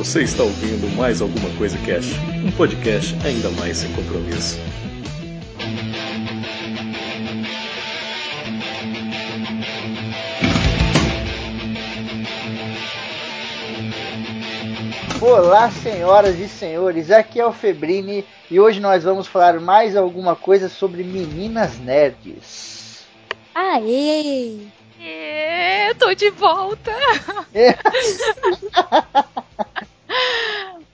Você está ouvindo mais alguma coisa Cash, um podcast ainda mais sem compromisso. Olá, senhoras e senhores, aqui é o Febrini e hoje nós vamos falar mais alguma coisa sobre meninas nerds. Aê! É, tô de volta!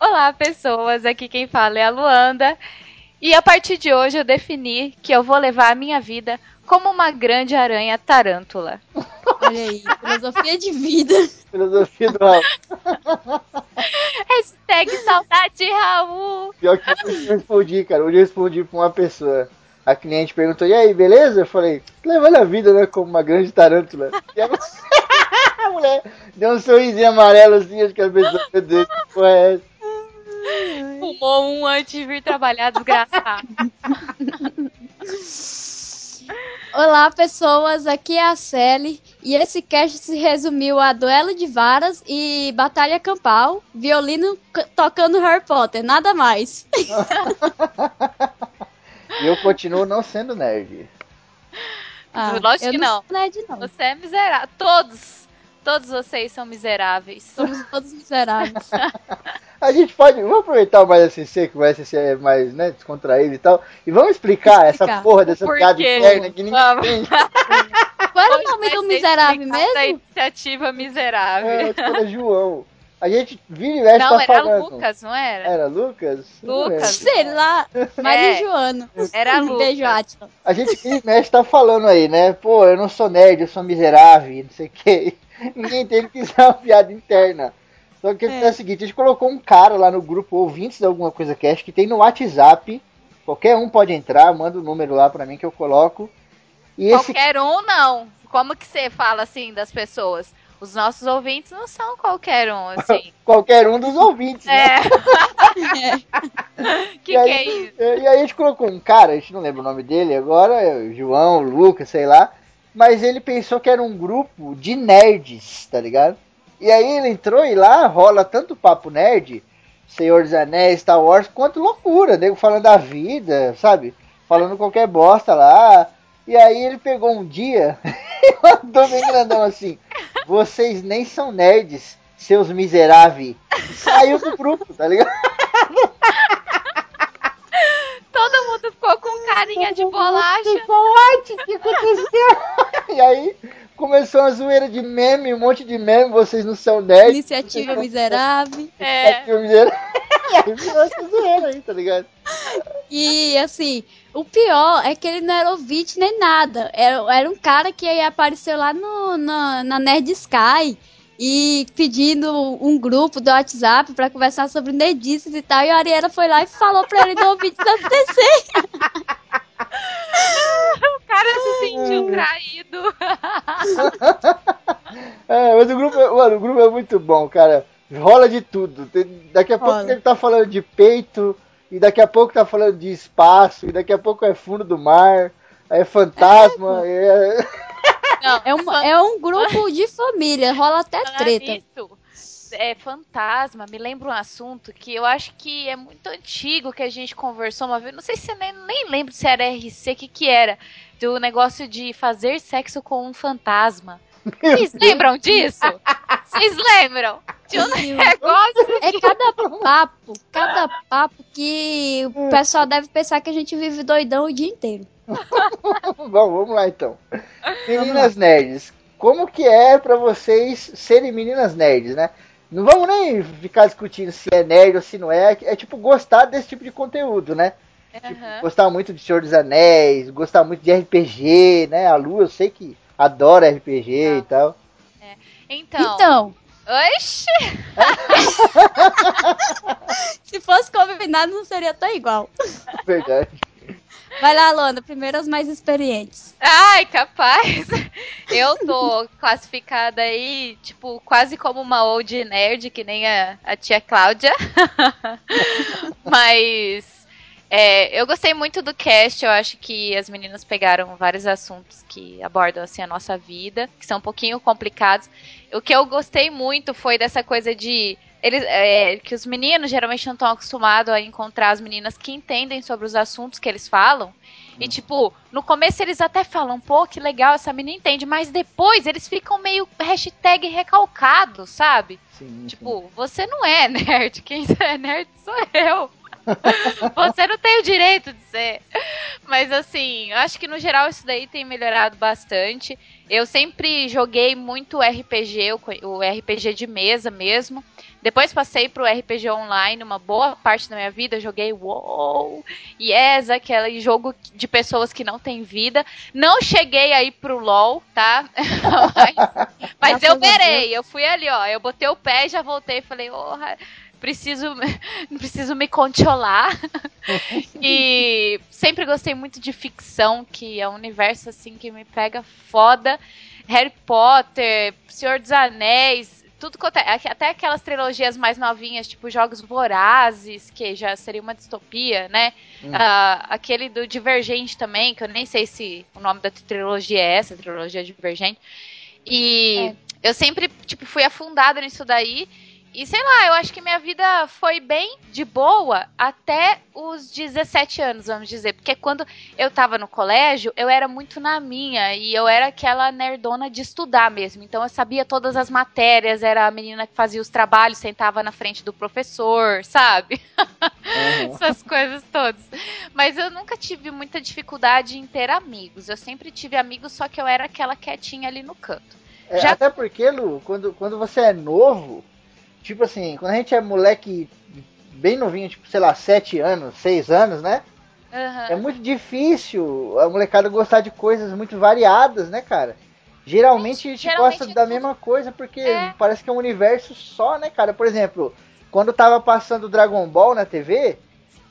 Olá, pessoas, aqui quem fala é a Luanda e a partir de hoje eu defini que eu vou levar a minha vida como uma grande aranha tarântula. Olha aí, filosofia de vida. Filosofia do Raul. Hashtag saudade Raul. Pior que eu respondi, cara. Hoje eu respondi pra uma pessoa. A cliente perguntou, e aí, beleza? Eu falei, levando a vida, né, como uma grande tarântula. E a a mulher deu um sorrisinho amarelo assim, acho que a pessoa, meu Deus, que porra é essa? Fumou um antes de vir trabalhar, desgraçado. Olá, pessoas, aqui é a Sally e esse cast se resumiu a duelo de varas e batalha campal, violino tocando Harry Potter, nada mais. E eu continuo não sendo nerd. Lógico eu que não. não. sou nerd, não. Você é miserável. Todos, todos vocês são miseráveis. Somos todos miseráveis. A gente pode. Vamos aproveitar o mais SC, que o SC é mais né, descontraído e tal. E vamos explicar, essa Explicar. porra dessa Por piada interna que ninguém Vamos. entende. Qual era o Hoje nome do ser miserável mesmo? iniciativa miserável. É, tipo, era João. A gente vira e mexe não, tá era falando. Lucas, não era? Era Lucas? Lucas. Sei lá, Maria É. Joana. Era Um Beijo, Lucas. Atila. A gente vira e mexe tá falando aí, né? Pô, eu não sou nerd, eu sou miserável, não sei o quê. Ninguém entende que isso é uma piada interna. Só que é. É. o seguinte, a gente colocou um cara lá no grupo ouvintes de alguma coisa cast que tem no WhatsApp. Qualquer um pode entrar, manda o número lá pra mim que eu coloco. E esse Qualquer um, não. Como que você fala assim das pessoas? Os nossos ouvintes não são qualquer um, assim. qualquer um dos ouvintes, né? É. que E aí- que é isso? E aí a gente colocou um cara, a gente não lembra o nome dele agora, é o João, o Lucas, sei lá. Mas ele pensou que era um grupo de nerds, tá ligado? E aí ele entrou e lá rola tanto papo nerd, Senhor dos Anéis, Star Wars, quanto loucura, nego falando da vida, sabe? Falando qualquer bosta lá. E aí ele pegou um dia e mandou bem grandão assim: Vocês nem são nerds, seus miseráveis. Saiu do grupo, tá ligado? Todo mundo ficou com carinha de bolacha. What? O que aconteceu? E aí começou uma zoeira de meme, um monte de meme, vocês não são nerds. Iniciativa miserável. É. Iniciativa miserável. E aí virou essa zoeira aí, tá ligado? E assim, o pior é que ele não era ouvinte nem nada. Era, era um cara que aí apareceu lá no, na, na Nerd Sky e pedindo um grupo do WhatsApp pra conversar sobre nerdices e tal. E a Ariela foi lá e falou pra ele do ouvinte da TC. O cara se sentiu traído. É, mas o grupo, é- mano, o grupo é muito bom, cara. Rola de tudo. Tem- daqui a pouco ele tá falando de peito, e daqui a pouco tá falando de espaço, e daqui a pouco é fundo do mar, aí é fantasma, é... Não, É um, é um grupo de família, rola até treta. nisso, é fantasma, me lembra um assunto que eu acho que é muito antigo que a gente conversou uma vez. Não sei se nem, nem lembro se era RC, o que, que era. Do negócio de fazer sexo com um fantasma. Vocês lembram disso? Vocês lembram? De um Meu. negócio. É cada papo, cada papo que o pessoal deve pensar que a gente vive doidão o dia inteiro. Bom, vamos lá então. Meninas nerds, como que é pra vocês serem meninas nerds, né? Não vamos nem ficar discutindo se é nerd ou se não é, é tipo gostar desse tipo de conteúdo, né? Aham. Gostar muito de Senhor dos Anéis, gostar muito de RPG, né? A Lu, eu sei que adora RPG e tal. Então. Então, Oxi! se fosse combinado, não seria tão igual. Verdade. Vai lá, Luana, primeiro as mais experientes. Ai, capaz. Eu tô classificada aí, tipo, quase como uma old nerd, que nem a, a tia Cláudia. Mas é, eu gostei muito do cast, eu acho que as meninas pegaram vários assuntos que abordam assim a nossa vida, que são um pouquinho complicados. O que eu gostei muito foi dessa coisa de eles, é, que os meninos geralmente não estão acostumados a encontrar as meninas que entendem sobre os assuntos que eles falam. E, Hum. tipo, no começo eles até falam, pô, que legal, essa menina entende. Mas depois eles ficam meio hashtag recalcados, sabe? Sim, Tipo, você não é nerd. Quem é nerd sou eu. você não tem o direito de ser. Mas assim, eu acho que no geral isso daí tem melhorado bastante. Eu sempre joguei muito RPG, o RPG de mesa mesmo. Depois passei pro RPG online, uma boa parte da minha vida joguei WoW, Yes, aquele jogo de pessoas que não têm vida. Não cheguei aí pro LoL, tá? mas mas eu berei, eu fui ali, ó. Eu botei o pé e já voltei e falei, porra, preciso, preciso me controlar. e sempre gostei muito de ficção, que é um universo assim que me pega foda. Harry Potter, Senhor dos Anéis, tudo quanto é, até aquelas trilogias mais novinhas, tipo Jogos Vorazes, que já seria uma distopia, né? Hum. Ah, aquele do Divergente também, que eu nem sei se o nome da trilogia é essa, trilogia Divergente. E eu sempre, tipo, fui afundada nisso daí. E sei lá, eu acho que minha vida foi bem de boa até os 17 anos, vamos dizer. Porque quando eu tava no colégio, eu era muito na minha. E eu era aquela nerdona de estudar mesmo. Então eu sabia todas as matérias, era a menina que fazia os trabalhos, sentava na frente do professor, sabe? Uhum. Essas coisas todas. Mas eu nunca tive muita dificuldade em ter amigos. Eu sempre tive amigos, só que eu era aquela quietinha ali no canto. É, Já- Até porque, Lu, quando, quando você é novo, tipo assim, quando a gente é moleque bem novinho, tipo, sei lá, 7 anos, 6 anos, né? Aham. É muito difícil a molecada gostar de coisas muito variadas, né, cara? Geralmente a gente Geralmente gosta é da tudo- mesma coisa porque É. parece que é um universo só, né, cara? Por exemplo, quando tava passando Dragon Ball na TV,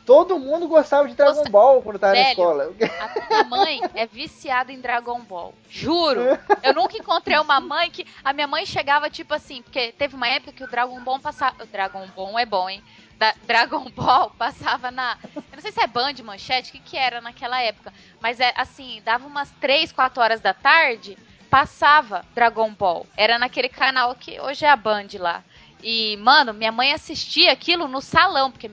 todo mundo gostava de Dragon Nossa, Ball quando tava na velho. escola. A minha mãe é viciada em Dragon Ball. Juro. Eu nunca encontrei uma mãe que. A minha mãe chegava tipo assim, porque teve uma época que o Dragon Ball passava. O Dragon Ball é bom, hein? Da- Dragon Ball passava na. Eu não sei se é Band, Manchete, o que, que era naquela época. Mas é assim, dava umas 3, 4 horas da tarde, passava Dragon Ball. Era naquele canal que hoje é a Band lá. E, mano, minha mãe assistia aquilo no salão, porque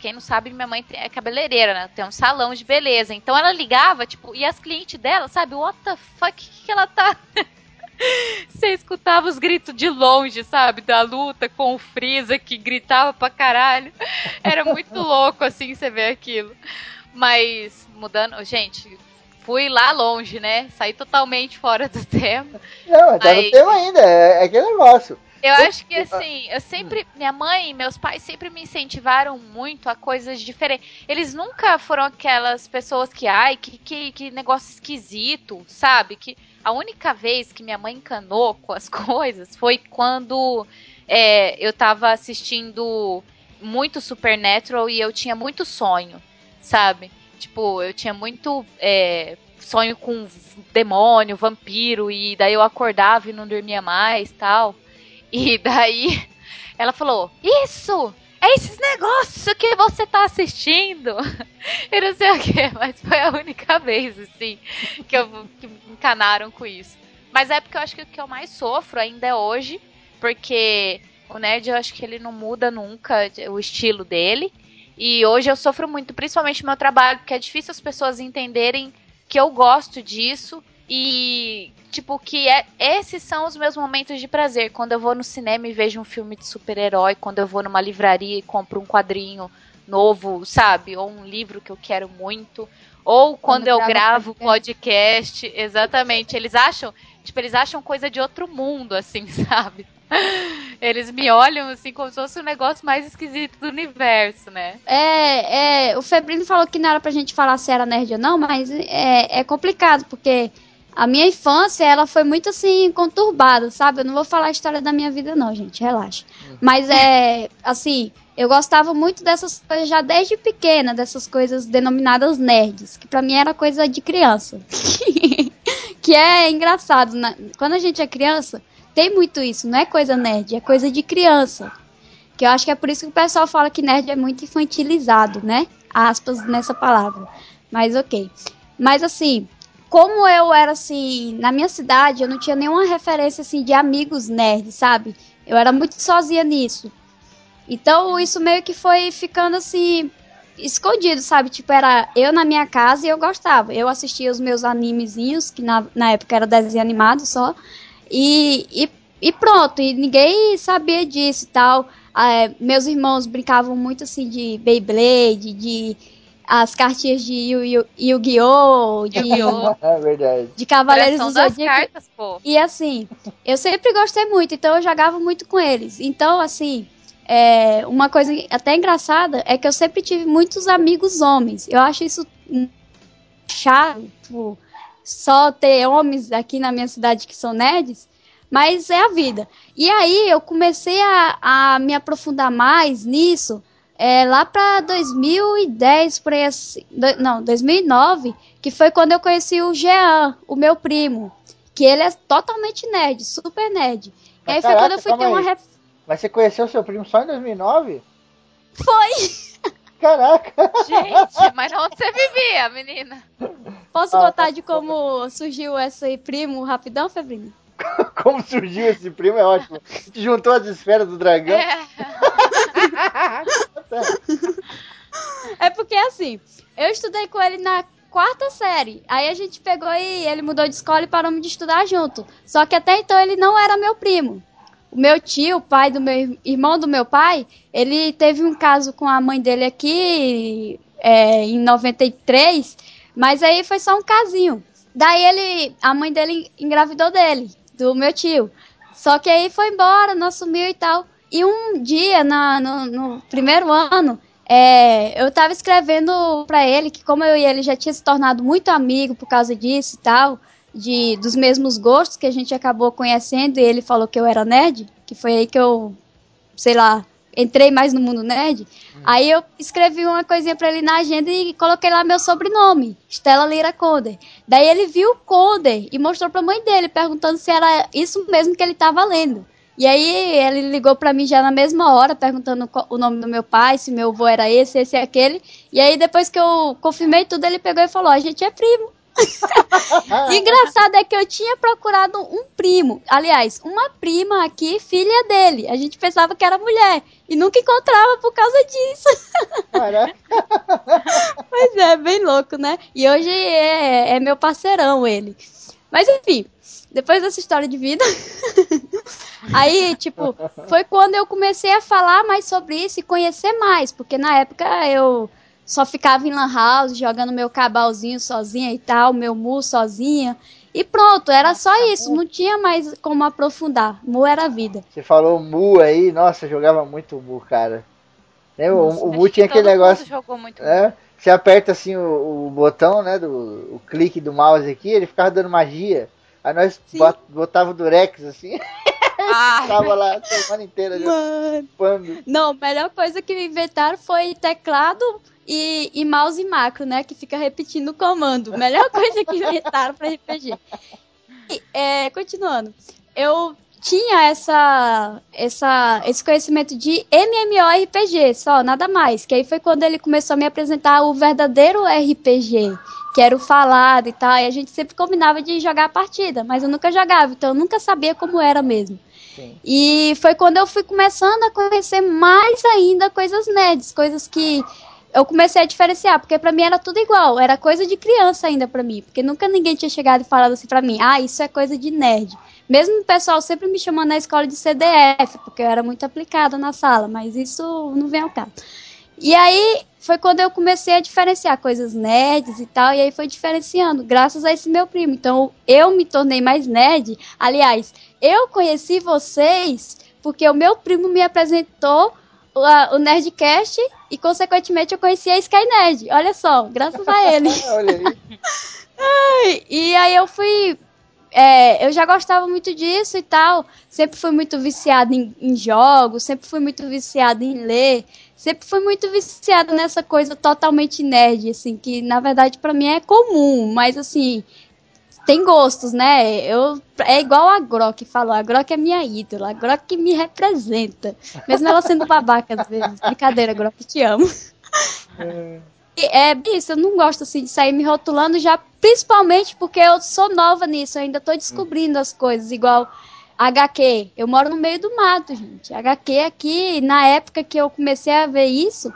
quem não sabe, minha mãe é cabeleireira, né? Tem um salão de beleza. Então ela ligava, tipo, e as clientes dela, sabe, what the fuck, que, que ela tá. Você escutava os gritos de longe, sabe? Da luta com o Freeza que gritava pra caralho. Era muito louco, assim, você ver aquilo. Mas, mudando. Gente, fui lá longe, né? Saí totalmente fora do tema. Não, tá no tema ainda, é, é aquele negócio. Eu acho que assim, eu sempre. Minha mãe e meus pais sempre me incentivaram muito a coisas diferentes. Eles nunca foram aquelas pessoas que, ai, que, que, que negócio esquisito, sabe? Que a única vez que minha mãe encanou com as coisas foi quando é, eu tava assistindo muito Supernatural e eu tinha muito sonho, sabe? Tipo, eu tinha muito é, sonho com demônio, vampiro, e daí eu acordava e não dormia mais tal. E daí ela falou: Isso! É esses negócios que você tá assistindo. Eu não sei o que, mas foi a única vez, assim, que, eu, que me encanaram com isso. Mas é porque eu acho que o que eu mais sofro ainda é hoje, porque o nerd eu acho que ele não muda nunca o estilo dele. E hoje eu sofro muito, principalmente no meu trabalho, porque é difícil as pessoas entenderem que eu gosto disso e tipo que é esses são os meus momentos de prazer quando eu vou no cinema e vejo um filme de super-herói, quando eu vou numa livraria e compro um quadrinho novo, sabe, ou um livro que eu quero muito, ou quando, Quando eu gravo podcast, exatamente. Eles acham, tipo, eles acham coisa de outro mundo assim, sabe? Eles me olham assim como se fosse o negócio mais esquisito do universo, né? É, é, o Febrino falou que não era pra gente falar se era nerd ou não, mas é, é complicado, porque a minha infância, ela foi muito assim, conturbada, sabe? Eu não vou falar a história da minha vida não, gente, relaxa. Mas é, assim, eu gostava muito dessas coisas já desde pequena, dessas coisas denominadas nerds, que pra mim era coisa de criança. que é engraçado, né? quando a gente é criança, tem muito isso, não é coisa nerd, é coisa de criança. Que eu acho que é por isso que o pessoal fala que nerd é muito infantilizado, né? Aspas nessa palavra. Mas ok. Mas assim, como eu era assim, na minha cidade, eu não tinha nenhuma referência assim de amigos nerds, sabe? Eu era muito sozinha nisso. Então isso meio que foi ficando assim escondido, sabe? Tipo, era eu na minha casa e eu gostava. Eu assistia os meus animezinhos, que na, na época era desenho animado só. E, e, e pronto, e ninguém sabia disso e tal. É, meus irmãos brincavam muito assim de Beyblade, de as cartinhas de Yu-Gi-Oh! De, é verdade. de Cavaleiros do Zodíaco. E assim, eu sempre gostei muito, então eu jogava muito com eles. Então, assim, é, uma coisa até engraçada é que eu sempre tive muitos amigos homens. Eu acho isso chato, tipo, só ter homens aqui na minha cidade que são nerds, mas é a vida. E aí eu comecei a, a me aprofundar mais nisso é, lá para 2010, por aí assim, não, 2009, que foi quando eu conheci o Jean, o meu primo, que ele é totalmente nerd, super nerd. E aí Caraca, foi quando eu fui ter uma ref... Mas você conheceu seu primo só em 2009? Foi! Caraca! Gente, mas onde você vivia, menina? Posso ah, contar de como surgiu esse primo rapidão, Febrinho? como surgiu esse primo é ótimo. Juntou as esferas do dragão. É assim, eu estudei com ele na quarta série. Aí a gente pegou e ele mudou de escola e paramos de estudar junto. Só que até então ele não era meu primo o meu tio, o pai do meu irmão do meu pai, ele teve um caso com a mãe dele aqui é, em 93, mas aí foi só um casinho. Daí ele, a mãe dele engravidou dele, do meu tio. Só que aí foi embora, não assumiu e tal. E um dia, na, no, no primeiro ano, é, eu tava escrevendo para ele que como eu e ele já tinha se tornado muito amigo por causa disso e tal, de dos mesmos gostos que a gente acabou conhecendo e ele falou que eu era nerd, que foi aí que eu, sei lá, entrei mais no mundo nerd. Hum. Aí eu escrevi uma coisinha para ele na agenda e coloquei lá meu sobrenome, Stella Lira Conder. Daí ele viu o Conder e mostrou pra mãe dele, perguntando se era isso mesmo que ele tava lendo. E aí ele ligou para mim já na mesma hora, perguntando o nome do meu pai, se meu avô era esse, esse e aquele. E aí depois que eu confirmei tudo, ele pegou e falou: "A gente é primo". Engraçado é que eu tinha procurado um primo, aliás, uma prima aqui, filha dele. A gente pensava que era mulher e nunca encontrava por causa disso. pois é, bem louco, né? E hoje é, é meu parceirão ele. Mas enfim, depois dessa história de vida, aí, tipo, foi quando eu comecei a falar mais sobre isso e conhecer mais, porque na época eu só ficava em lan house jogando meu cabalzinho sozinha e tal, meu mu sozinha. E pronto, era só isso, não tinha mais como aprofundar. Mu era a vida. Você falou Mu aí, nossa, jogava muito Mu, cara. Né? Nossa, o, o Mu tinha aquele negócio. Jogou muito é, você aperta assim o, o, botão, né, do o clique do mouse aqui, ele ficava dando magia. Aí nós bot, botava o Durex assim. Ah, Tava lá a semana inteira Mano. Não, a melhor coisa que inventaram foi teclado e, e mouse macro, né? Que fica repetindo o comando. Melhor coisa que inventaram para RPG. E, é, continuando. Eu tinha essa, essa, esse conhecimento de MMORPG, só, nada mais. Que aí foi quando ele começou a me apresentar o verdadeiro RPG, que era o falado e tal. E a gente sempre combinava de jogar a partida, mas eu nunca jogava, então eu nunca sabia como era mesmo. Sim. E foi quando eu fui começando a conhecer mais ainda coisas nerds, coisas que eu comecei a diferenciar, porque para mim era tudo igual, era coisa de criança ainda para mim, porque nunca ninguém tinha chegado e falado assim para mim, ah, isso é coisa de nerd. Mesmo o pessoal sempre me chamando na escola de CDF, porque eu era muito aplicada na sala, mas isso não vem ao caso. E aí foi quando eu comecei a diferenciar coisas nerds e tal, e aí foi diferenciando, graças a esse meu primo. Então eu me tornei mais nerd. Aliás, eu conheci vocês porque o meu primo me apresentou o, o Nerdcast e, consequentemente, eu conheci a Sky Nerd. Olha só, graças a ele. Olha aí. E aí eu fui. É, eu já gostava muito disso e tal. Sempre fui muito viciado em, em jogos, sempre fui muito viciado em ler, sempre fui muito viciado nessa coisa totalmente nerd, assim, que na verdade para mim é comum, mas assim, tem gostos, né? Eu, é igual a Grok falou, a Grok é minha ídola, a Grok me representa. Mesmo ela sendo babaca às vezes. Brincadeira, Grok, te amo. É. É, isso, eu não gosto assim de sair me rotulando já, principalmente porque eu sou nova nisso, eu ainda tô descobrindo as coisas, igual HQ. Eu moro no meio do mato, gente. HQ aqui, na época que eu comecei a ver isso,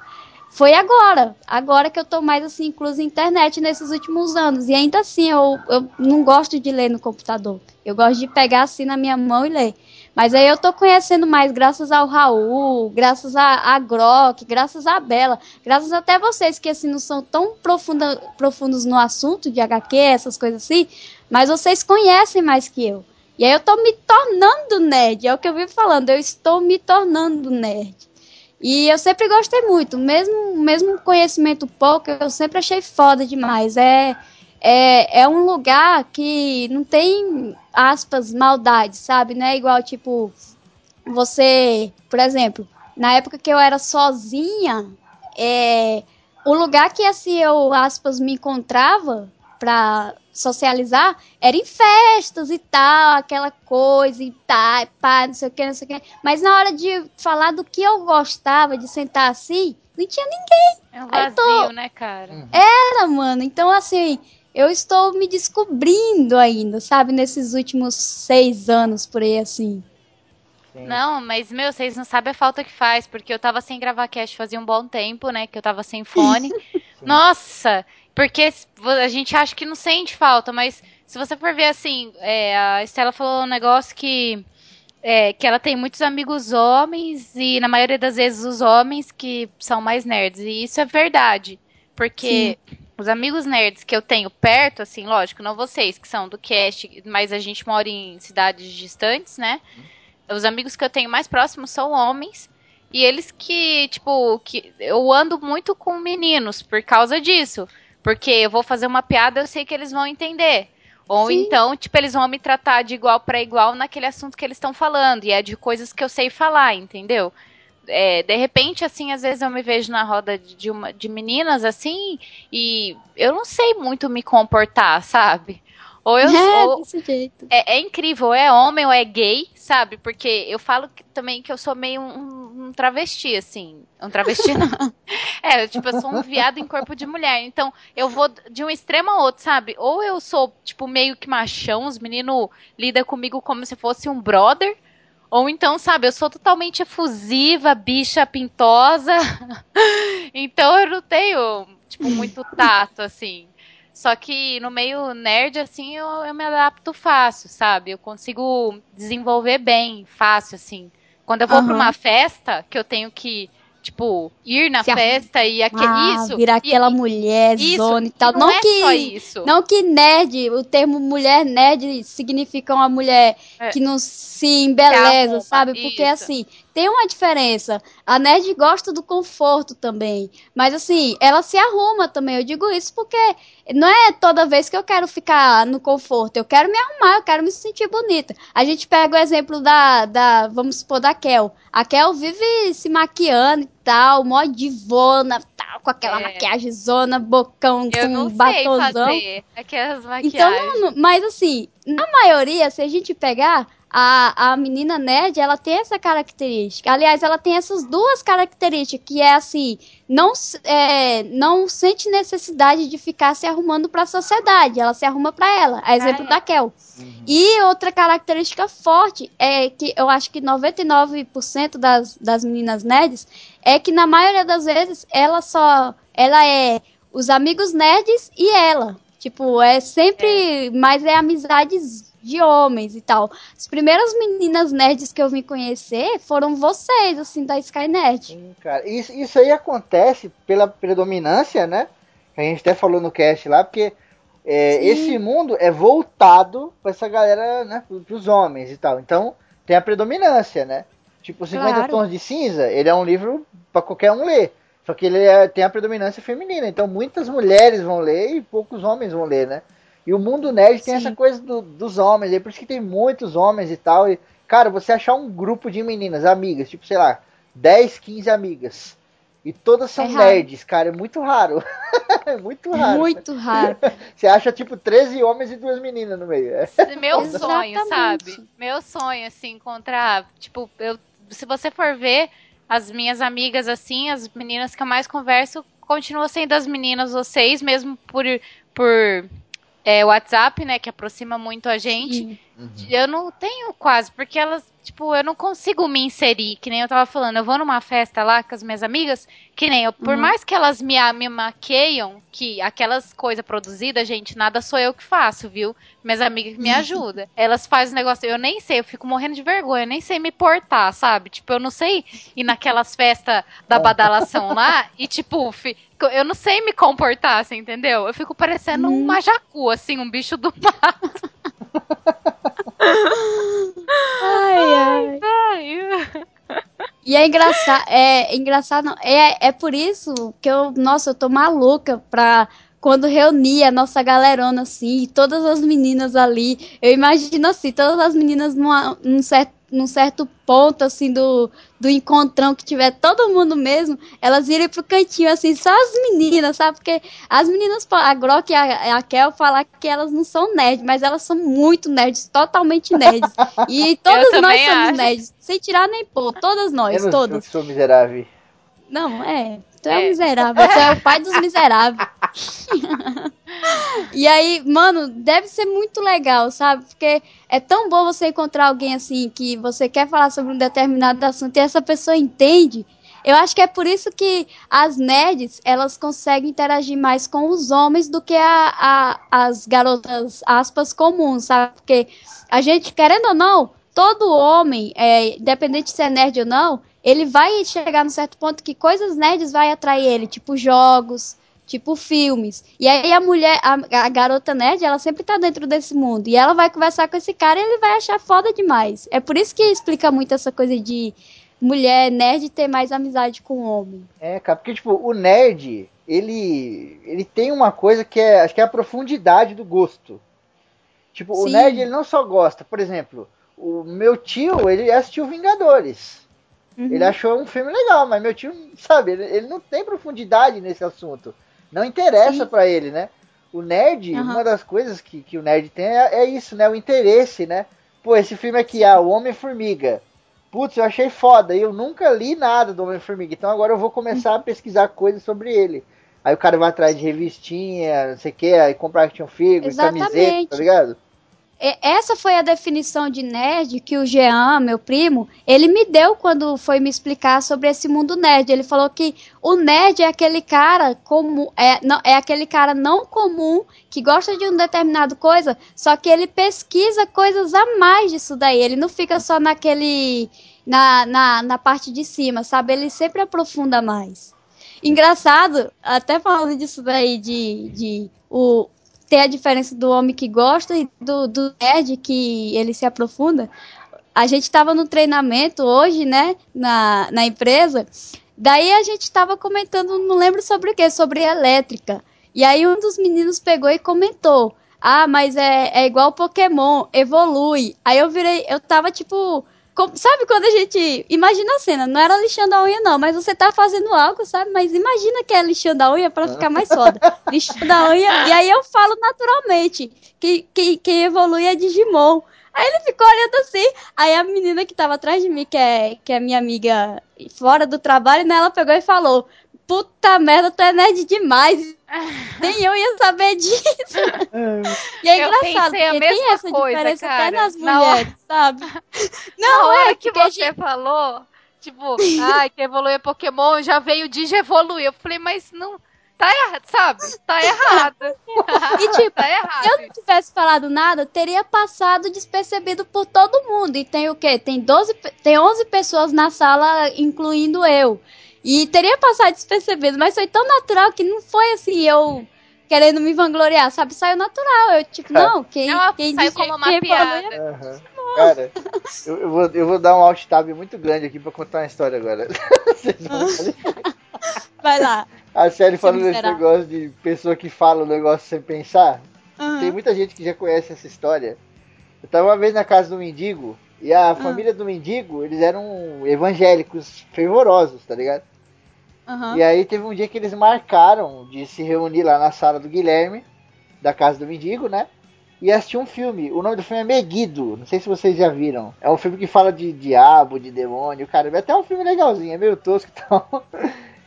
foi agora. Agora que eu tô mais assim, incluso na internet nesses últimos anos. E ainda assim, eu, eu não gosto de ler no computador. Eu gosto de pegar assim na minha mão e ler. Mas aí eu tô conhecendo mais graças ao Raul, graças a, a Grok, graças a Bela, graças até vocês que assim não são tão profunda, profundos no assunto de HQ, essas coisas assim, mas vocês conhecem mais que eu. E aí eu tô me tornando nerd, é o que eu vivo falando, eu estou me tornando nerd. E eu sempre gostei muito, mesmo mesmo conhecimento pouco, eu sempre achei foda demais. É é, é um lugar que não tem aspas maldade, sabe? Não é igual tipo você, por exemplo, na época que eu era sozinha, é, o lugar que assim eu aspas me encontrava pra socializar era em festas e tal, aquela coisa e tal, pá, não sei o que, não sei o que. Mas na hora de falar do que eu gostava, de sentar assim, não tinha ninguém. É um vazio, tô... né, cara? Uhum. Era, mano. Então, assim, eu estou me descobrindo ainda, sabe? Nesses últimos seis anos, por aí, assim. Sim. Não, mas, meu, vocês não sabem a falta que faz, porque eu tava sem gravar cast fazia um bom tempo, né? Que eu tava sem fone. Nossa! Porque a gente acha que não sente falta, mas se você for ver assim, é, a Estela falou um negócio que. É, que ela tem muitos amigos homens e na maioria das vezes os homens que são mais nerds. E isso é verdade. Porque Sim os amigos nerds que eu tenho perto, assim, lógico, não vocês que são do cast, mas a gente mora em cidades distantes, né? Uhum. Os amigos que eu tenho mais próximos são homens. E eles que, tipo, que eu ando muito com meninos por causa disso. Porque eu vou fazer uma piada, eu sei que eles vão entender. Ou Sim. então, tipo, eles vão me tratar de igual para igual naquele assunto que eles estão falando. E é de coisas que eu sei falar, entendeu? É, de repente, assim, às vezes eu me vejo na roda de, uma, de meninas, assim, e eu não sei muito me comportar, sabe? Ou eu é, ou, desse jeito. É, é, incrível, ou é homem ou é gay, sabe? Porque eu falo que, também que eu sou meio um, um travesti, assim. Um travesti não. é, tipo, eu sou um viado em corpo de mulher. Então, eu vou de um extremo ao outro, sabe? Ou eu sou, tipo, meio que machão, os meninos lidam comigo como se fosse um brother. Ou então, sabe, eu sou totalmente efusiva, bicha pintosa. então eu não tenho, tipo, muito tato, assim. Só que no meio nerd, assim, eu, eu me adapto fácil, sabe? Eu consigo desenvolver bem, fácil, assim. Quando eu vou uhum. pra uma festa, que eu tenho que tipo, ir na Se festa e aquele ah, isso. Virar aquela e, mulher isso, zona e tal. Não, não é que, só isso. Não que nerd, o termo mulher nerd significa uma mulher é. que não se embeleza, sabe? Porque isso. assim, tem uma diferença. A nerd gosta do conforto também. Mas assim, ela se arruma também. Eu digo isso porque não é toda vez que eu quero ficar no conforto. Eu quero me arrumar, eu quero me sentir bonita. A gente pega o exemplo da, da vamos supor, da Kel. A Kel vive se maquiando e tal, mó divona, tal, com aquela é. maquiagem zona, bocão eu com não batonzão. Aquelas maquiagens. Então, mas assim, na maioria, se a gente pegar, a, a menina nerd, ela tem essa característica. Aliás, ela tem essas duas características, que é assim, não, é, não sente necessidade de ficar se arrumando para a sociedade, ela se arruma para ela. A exemplo ah, é. da Kel. Uhum. E outra característica forte é que eu acho que 99% das, das meninas nerds é que na maioria das vezes ela só ela é os amigos nerds e ela. Tipo, é sempre é. mais é amizades de homens e tal. As primeiras meninas nerds que eu vim conhecer foram vocês, assim, da Skynet. Sim, cara. Isso, isso aí acontece pela predominância, né? Que a gente até falou no cast lá, porque é, esse mundo é voltado para essa galera, né? Pros homens e tal. Então, tem a predominância, né? Tipo, 50 claro. Tons de Cinza, ele é um livro para qualquer um ler. Só que ele é, tem a predominância feminina. Então, muitas mulheres vão ler e poucos homens vão ler, né? E o mundo nerd Sim. tem essa coisa do, dos homens, é por isso que tem muitos homens e tal. E, cara, você achar um grupo de meninas, amigas, tipo, sei lá, 10, 15 amigas. E todas são é nerds, cara, é muito raro. é muito raro. Muito raro. Você acha, tipo, 13 homens e duas meninas no meio. É. Meu sonho, sabe? Meu sonho, assim, encontrar. Tipo, eu, se você for ver as minhas amigas, assim, as meninas que eu mais converso, continuam sendo as meninas, vocês, mesmo por, por é, WhatsApp, né, que aproxima muito a gente. Eu não tenho quase, porque elas, tipo, eu não consigo me inserir, que nem eu tava falando. Eu vou numa festa lá com as minhas amigas, que nem eu, por Uhum. mais que elas me, me maqueiam, que aquelas coisas produzidas, gente, nada sou eu que faço, viu? Minhas amigas que me ajudam. Elas fazem negócio, eu nem sei, eu fico morrendo de vergonha, eu nem sei me portar, sabe? Tipo, eu não sei ir naquelas festas da badalação lá e, tipo, fi- eu não sei me comportar, você entendeu? Eu fico parecendo um majacu, assim, um bicho do mato. Ai, ai. Ai, E é engraçado, é engraçado, não, é, é por isso que eu, nossa, eu tô maluca pra quando reunir a nossa galerona assim, e todas as meninas ali, eu imagino assim, todas as meninas numa, num, certo, num certo ponto assim do, do encontrão que tiver todo mundo mesmo, elas irem pro cantinho assim, só as meninas, sabe? Porque as meninas, a Grok e a, a Kel falar que elas não são nerds, mas elas são muito nerds, totalmente nerds. E todas nós somos acho. nerds, sem tirar nem pôr, todas nós, eu todas. que sou miserável. Não, é. Tu é, um É. miserável. Tu é o pai dos miseráveis. e aí, mano, deve ser muito legal, sabe? Porque é tão bom você encontrar alguém assim que você quer falar sobre um determinado assunto e essa pessoa entende. Eu acho que é por isso que as nerds, elas conseguem interagir mais com os homens do que a, a- as garotas, aspas, comuns, sabe? Porque a gente, querendo ou não, todo homem, é, independente de ser nerd ou não, ele vai chegar num certo ponto que coisas nerds vai atrair ele, tipo jogos, tipo filmes. E aí a mulher, a, a garota nerd, ela sempre tá dentro desse mundo. E ela vai conversar com esse cara e ele vai achar foda demais. É por isso que explica muito essa coisa de mulher nerd ter mais amizade com homem. É, cara, porque, tipo, o nerd, ele, ele tem uma coisa que é, acho que é a profundidade do gosto. Tipo, o Sim. nerd, ele não só gosta, por exemplo, o meu tio, ele assistiu Vingadores. Uhum. Ele achou um filme legal, mas meu tio, sabe, ele, ele não tem profundidade nesse assunto. Não interessa pra ele, né? O nerd, Aham. uma das coisas que, que o nerd tem é, é isso, né? O interesse, né? Pô, esse filme aqui, ah, o Homem-Formiga. Putz, eu achei foda. E eu nunca li nada do Homem-Formiga. Então agora eu vou começar a pesquisar coisas sobre ele. Aí o cara vai atrás de revistinha, não sei o que, aí comprar action figure, Exatamente. camiseta, tá ligado? E- Essa foi a definição de nerd que o Jean, meu primo, ele me deu quando foi me explicar sobre esse mundo nerd. Ele falou que o nerd é aquele cara comum, é, não, é aquele cara não comum que gosta de um determinado coisa, só que ele pesquisa coisas a mais disso daí. Ele não fica só naquele na, na, na parte de cima, sabe? Ele sempre aprofunda mais. Engraçado, até falando disso daí de, de o, ter a diferença do homem que gosta e do, do nerd que ele se aprofunda. A gente estava no treinamento hoje, né, na, na empresa. Daí a gente estava comentando, não lembro sobre o que, sobre elétrica. E aí um dos meninos pegou e comentou: Ah, mas é, é igual Pokémon, evolui. Aí eu virei, eu tava tipo. Sabe quando a gente. Imagina a cena, não era lixando a unha, não, mas você tá fazendo algo, sabe? Mas imagina que é lixando a unha pra ficar mais foda. lixando a unha. E aí eu falo naturalmente que, que quem evolui é Digimon. Aí ele ficou olhando assim. Aí a menina que tava atrás de mim, que é, que é minha amiga fora do trabalho, né? Ela pegou e falou: Puta merda, tu é nerd demais. Nem eu ia saber disso. E é Eu engraçado, porque mesma tem essa coisa, diferença até cara. nas Na hora- mulheres, sabe? Na Não, hora é que você falou, tipo, ai, que evoluir Pokémon, já veio Digi evoluir. Eu falei, mas não. Tá errado, sabe? Tá errado. E tipo, tá Se errado. eu não tivesse falado nada, teria passado despercebido por todo mundo. E tem o quê? Tem 12, pe- tem 11 pessoas na sala, incluindo eu. E teria passado despercebido, mas foi tão natural que não foi assim eu querendo me vangloriar, sabe? Saiu natural. Eu, tipo, não, quem, Não, quem saiu disse como uma piada. falou- Aham. Cara, eu, eu vou, eu vou dar um alt tab muito grande aqui pra contar uma história agora. Vocês vão ver. Vai lá. A série falando desse negócio de pessoa que fala o negócio sem pensar. Aham. Tem muita gente que já conhece essa história. Eu tava uma vez na casa do mendigo e a família do mendigo, eles eram evangélicos fervorosos, tá ligado? Aham. E aí teve um dia que eles marcaram de se reunir lá na sala do Guilherme, da casa do mendigo, né? E assistir um filme. O nome do filme é Meguido. Não sei se vocês já viram. É um filme que fala de diabo, de demônio, cara. É até um filme legalzinho, é meio tosco e tal.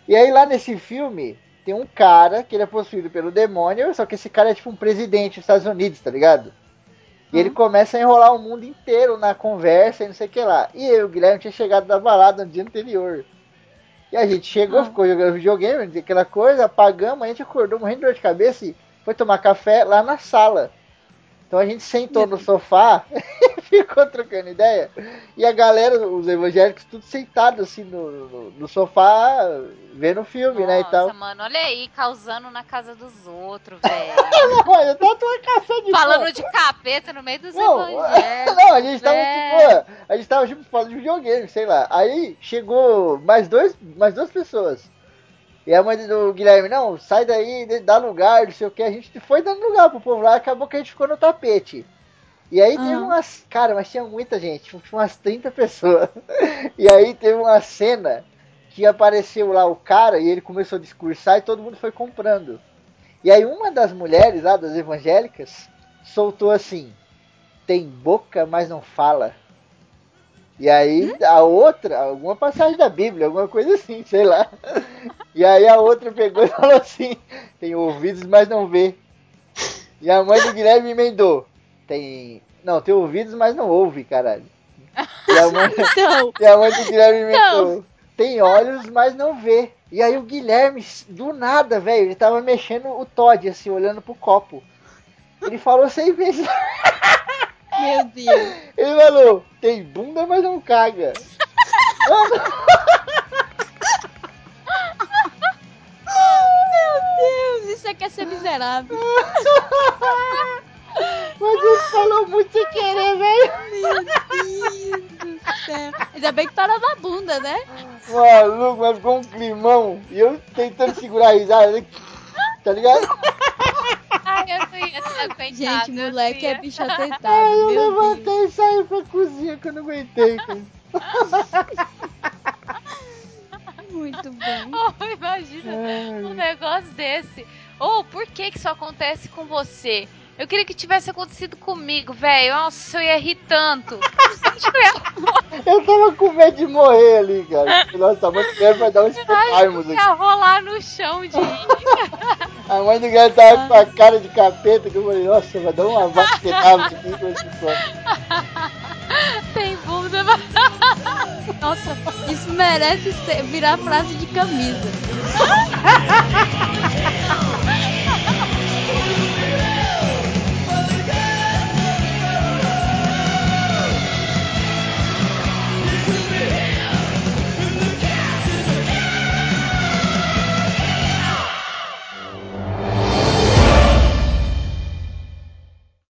E aí lá nesse filme tem um cara que ele é possuído pelo demônio, só que esse cara é tipo um presidente dos Estados Unidos, tá ligado? E ele começa a enrolar o mundo inteiro na conversa e não sei o que lá. E eu, o Guilherme, tinha chegado da balada no dia anterior. E a gente chegou, Ah. ficou jogando videogame, aquela coisa, apagamos, a gente acordou morrendo de dor de cabeça e foi tomar café lá na sala. Então a gente sentou no sofá ficou trocando ideia. E a galera, os evangélicos, tudo sentado assim no, no, no sofá, vendo filme, né? E tal. Nossa, mano, olha aí, causando na casa dos outros, velho. Olha, eu tava tomando café de Falando boa. de capeta no meio dos Não, evangélicos. não, a gente tava É. de boa. A gente tava tipo, falando de videogame, sei lá. Aí chegou mais, dois, mais duas pessoas. E a mãe do Guilherme, não, sai daí, dá lugar, não sei o que. A gente foi dando lugar pro povo lá, acabou que a gente ficou no tapete. E aí teve Aham. umas. Cara, mas tinha muita gente, tinha umas 30 pessoas. E aí teve uma cena que apareceu lá o cara e ele começou a discursar e todo mundo foi comprando. E aí uma das mulheres lá, das evangélicas, soltou assim: tem boca, mas não fala. E aí a outra, alguma passagem da Bíblia, alguma coisa assim, sei lá. E aí a outra pegou e falou assim: tem ouvidos, mas não vê. E a mãe do Guilherme emendou: tem. Não, tem ouvidos, mas não ouve, caralho. E a mãe, Então, e a mãe do Guilherme inventou. Tem olhos, mas não vê. E aí o Guilherme, do nada, velho, ele tava mexendo o Todd, assim, olhando pro copo. Ele falou sem vezes. Meu Deus. Ele falou, tem bunda, mas não caga. Meu Deus, isso aqui é ser miserável. mas ele falou muito sem querer, velho. Meu Deus do céu. Ainda bem que tá na bunda, né? Maluco, mas ficou um climão. E eu tentando segurar a risada. Tá ligado? Ai, eu. Gente, eu moleque é bicho atentado, eu meu Deus. levantei e saí pra cozinha que eu não aguentei. Muito bom. Oh, imagina um Ai. negócio desse. Ou por que que isso acontece com você? Eu queria que tivesse acontecido comigo, velho. Nossa, eu ia rir tanto. Eu tava com medo de morrer ali, cara. Nossa, a Guilherme vai dar um Ai, espetarmos eu ia rolar no chão de rir. A mãe do Guilherme tava com a cara de capeta que eu falei, nossa, vai dar uma vaquetada aqui com esse som. Tem bunda. Nossa, isso merece ser- virar frase de camisa.